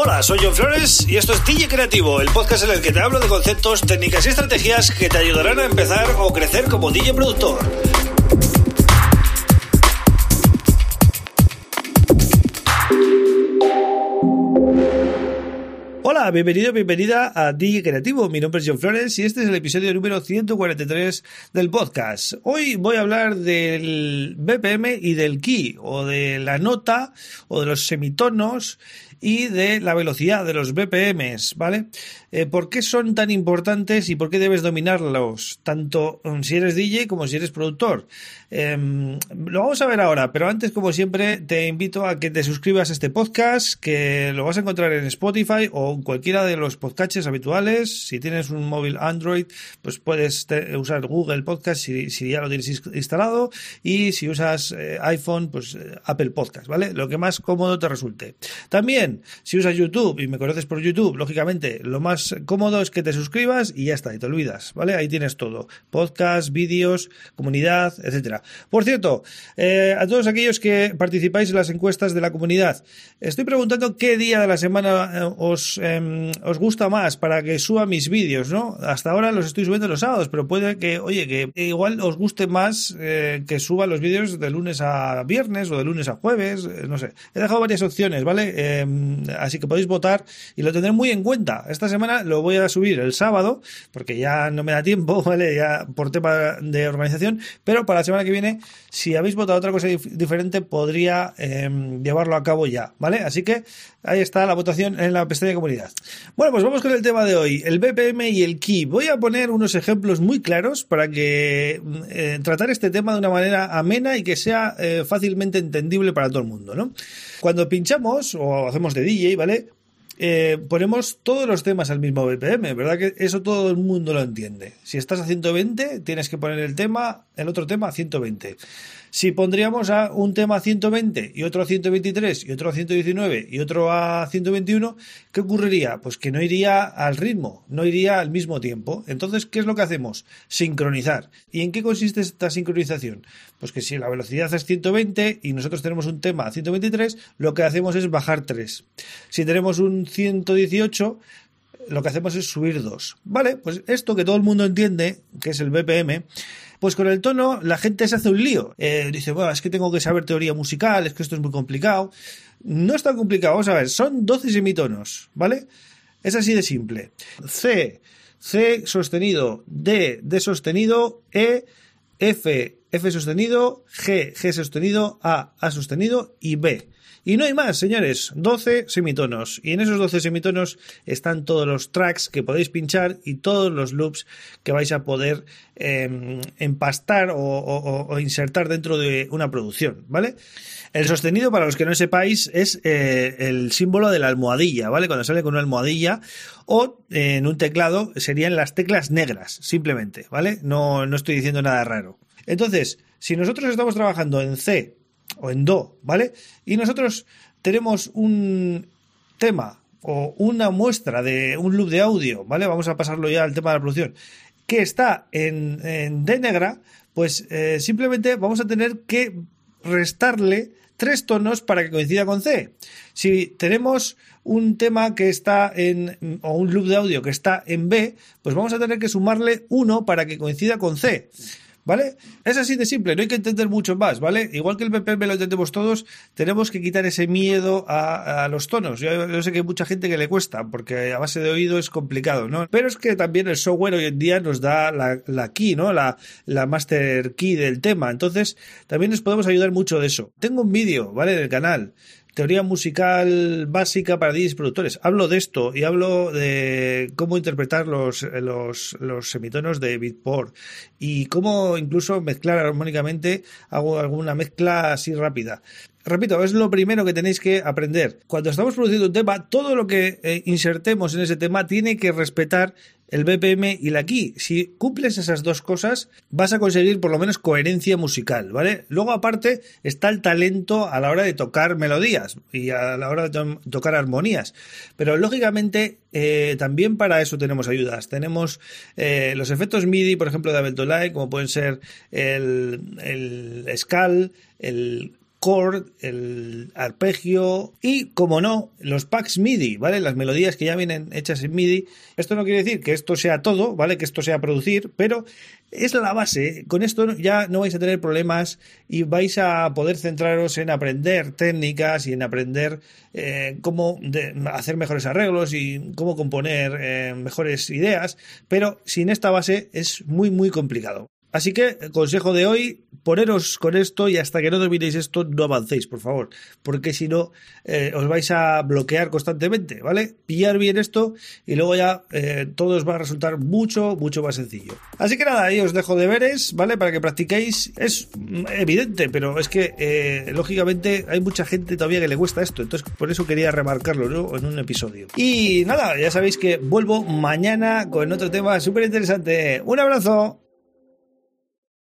Hola, soy John Flores y esto es DJ Creativo, el podcast en el que te hablo de conceptos, técnicas y estrategias que te ayudarán a empezar o crecer como DJ productor. Hola, bienvenido, bienvenida a DJ Creativo. Mi nombre es John Flores y este es el episodio número 143 del podcast. Hoy voy a hablar del BPM y del key, o de la nota, o de los semitonos y de la velocidad de los BPMs, ¿vale? Eh, ¿Por qué son tan importantes y por qué debes dominarlos, tanto um, si eres DJ como si eres productor? Em, lo vamos a ver ahora, pero antes, como siempre, te invito a que te suscribas a este podcast, que lo vas a encontrar en Spotify o en cualquiera de los podcasts habituales. Si tienes un móvil Android, pues puedes usar Google Podcast si, ya lo tienes instalado y si usas eh, iPhone, pues eh, Apple Podcast, ¿vale? Lo que más cómodo te resulte. También si usas YouTube y me conoces por YouTube, lógicamente lo más cómodo es que te suscribas y ya está, y te olvidas, ¿vale? Ahí tienes todo. Podcast, vídeos, comunidad, etcétera. Por cierto, eh, a todos aquellos que participáis en las encuestas de la comunidad, estoy preguntando qué día de la semana eh, os, em, os gusta más para que suba mis vídeos, ¿no? Hasta ahora los estoy subiendo los sábados, pero puede que, oye, que igual os guste más eh, que suba los vídeos de lunes a viernes o de lunes a jueves, no sé. He dejado varias opciones, ¿vale? Em, así que podéis votar y lo tendré muy en cuenta. Esta semana lo voy a subir el sábado, porque ya no me da tiempo, ¿vale? Ya por tema de organización, pero para la semana que viene, si habéis votado otra cosa diferente, podría em, llevarlo a cabo ya, ¿vale? Así que ahí está la votación en la pestaña de comunidad. Bueno, pues vamos con el tema de hoy, el BPM y el key. Voy a poner unos ejemplos muy claros para que eh, tratar este tema de una manera amena y que sea eh, fácilmente entendible para todo el mundo, ¿no? Cuando pinchamos o hacemos de DJ, ¿vale? Eh, ponemos todos los temas al mismo BPM, ¿verdad? Que eso todo el mundo lo entiende. Si estás a 120, tienes que poner el tema, el otro tema a 120. Si pondríamos a un tema a 120 y otro a 123 y otro a 119 y otro a 121, ¿qué ocurriría? Pues que no iría al ritmo, no iría al mismo tiempo. Entonces, ¿qué es lo que hacemos? Sincronizar. ¿Y en qué consiste esta sincronización? Pues que si la velocidad es 120 y nosotros tenemos un tema a 123, lo que hacemos es bajar 3. Si tenemos un 118, lo que hacemos es subir 2. ¿Vale? Pues esto que todo el mundo entiende, que es el BPM, pues con el tono la gente se hace un lío. Eh, dice, bueno, es que tengo que saber teoría musical, es que esto es muy complicado. No es tan complicado, vamos a ver, son 12 semitonos, ¿vale? Es así de simple. C, C sostenido, D, D sostenido, E, F, F sostenido, G, G sostenido, A, A sostenido y B. Y no hay más, señores, 12 semitonos. Y en esos 12 semitonos están todos los tracks que podéis pinchar y todos los loops que vais a poder em, empastar o, insertar dentro de una producción, ¿vale? El sostenido, para los que no sepáis, es eh, el símbolo de la almohadilla, ¿vale? Cuando sale con una almohadilla o en un teclado serían las teclas negras, simplemente, ¿vale? No, no estoy diciendo nada raro. Entonces, si nosotros estamos trabajando en C o en Do, ¿vale? Y nosotros tenemos un tema o una muestra de un loop de audio, ¿vale? Vamos a pasarlo ya al tema de la producción, que está en, D negra, pues eh, simplemente vamos a tener que restarle tres tonos para que coincida con C. Si tenemos un tema que está en, o un loop de audio que está en B, pues vamos a tener que sumarle uno para que coincida con C. ¿Vale? Es así de simple, no hay que entender mucho más, ¿vale? Igual que el BPM lo entendemos todos, tenemos que quitar ese miedo a, los tonos. Yo, sé que hay mucha gente que le cuesta, porque a base de oído es complicado, ¿no? Pero es que también el software hoy en día nos da la, la key, ¿no? La, la master key del tema. Entonces, también nos podemos ayudar mucho de eso. Tengo un vídeo, ¿vale? En el canal teoría musical básica para DJs productores. Hablo de esto y hablo de cómo interpretar los, los, semitonos de Beatport y cómo incluso mezclar armónicamente, hago alguna mezcla así rápida. Repito, es lo primero que tenéis que aprender. Cuando estamos produciendo un tema, todo lo que eh, insertemos en ese tema tiene que respetar el BPM y la key. Si cumples esas dos cosas, vas a conseguir por lo menos coherencia musical, ¿vale? Luego, aparte, está el talento a la hora de tocar melodías y a la hora de tocar armonías. Pero lógicamente, eh, también para eso tenemos ayudas. Tenemos eh, los efectos MIDI, por ejemplo, de Ableton Live, como pueden ser el, el Scal, el chord, el arpegio y, como no, los packs MIDI, ¿vale? Las melodías que ya vienen hechas en MIDI. Esto no quiere decir que esto sea todo, ¿vale? Que esto sea producir, pero es la base. Con esto ya no vais a tener problemas y vais a poder centraros en aprender técnicas y en aprender eh, cómo hacer mejores arreglos y cómo componer eh, mejores ideas, pero sin esta base es muy, muy complicado. Así que, consejo de hoy, poneros con esto y hasta que no dominéis esto, no avancéis, por favor, porque si no, eh, os vais a bloquear constantemente, ¿vale? Pillar bien esto y luego ya eh, todo os va a resultar mucho, mucho más sencillo. Así que nada, ahí os dejo deberes, ¿vale? Para que practiquéis. Es evidente, pero es que, eh, lógicamente, hay mucha gente todavía que le cuesta esto, entonces por eso quería remarcarlo, ¿no? En un episodio. Y nada, ya sabéis que vuelvo mañana con otro tema súper interesante. Un abrazo.